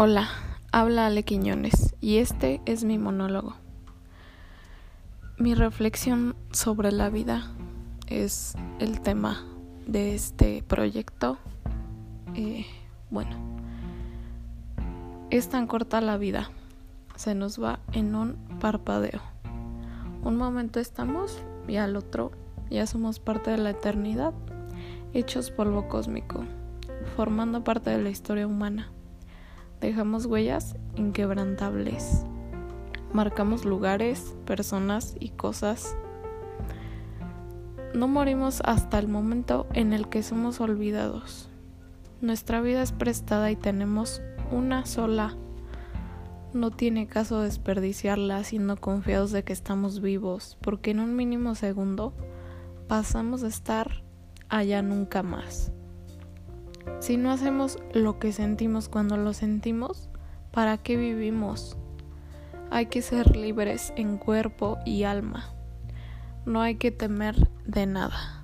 Hola, habla Ale Quiñones y este es mi monólogo. Mi reflexión sobre la vida es el tema de este proyecto. Eh, bueno, es tan corta la vida, se nos va en un parpadeo. Un momento estamos y al otro ya somos parte de la eternidad, hechos polvo cósmico, formando parte de la historia humana Dejamos huellas inquebrantables. Marcamos lugares, personas y cosas. No morimos hasta el momento en el que somos olvidados. Nuestra vida es prestada y tenemos una sola. No tiene caso desperdiciarla siendo confiados de que estamos vivos, porque en un mínimo segundo pasamos a estar allá nunca más. Si no hacemos lo que sentimos cuando lo sentimos, ¿para qué vivimos? Hay que ser libres en cuerpo y alma. No hay que temer de nada.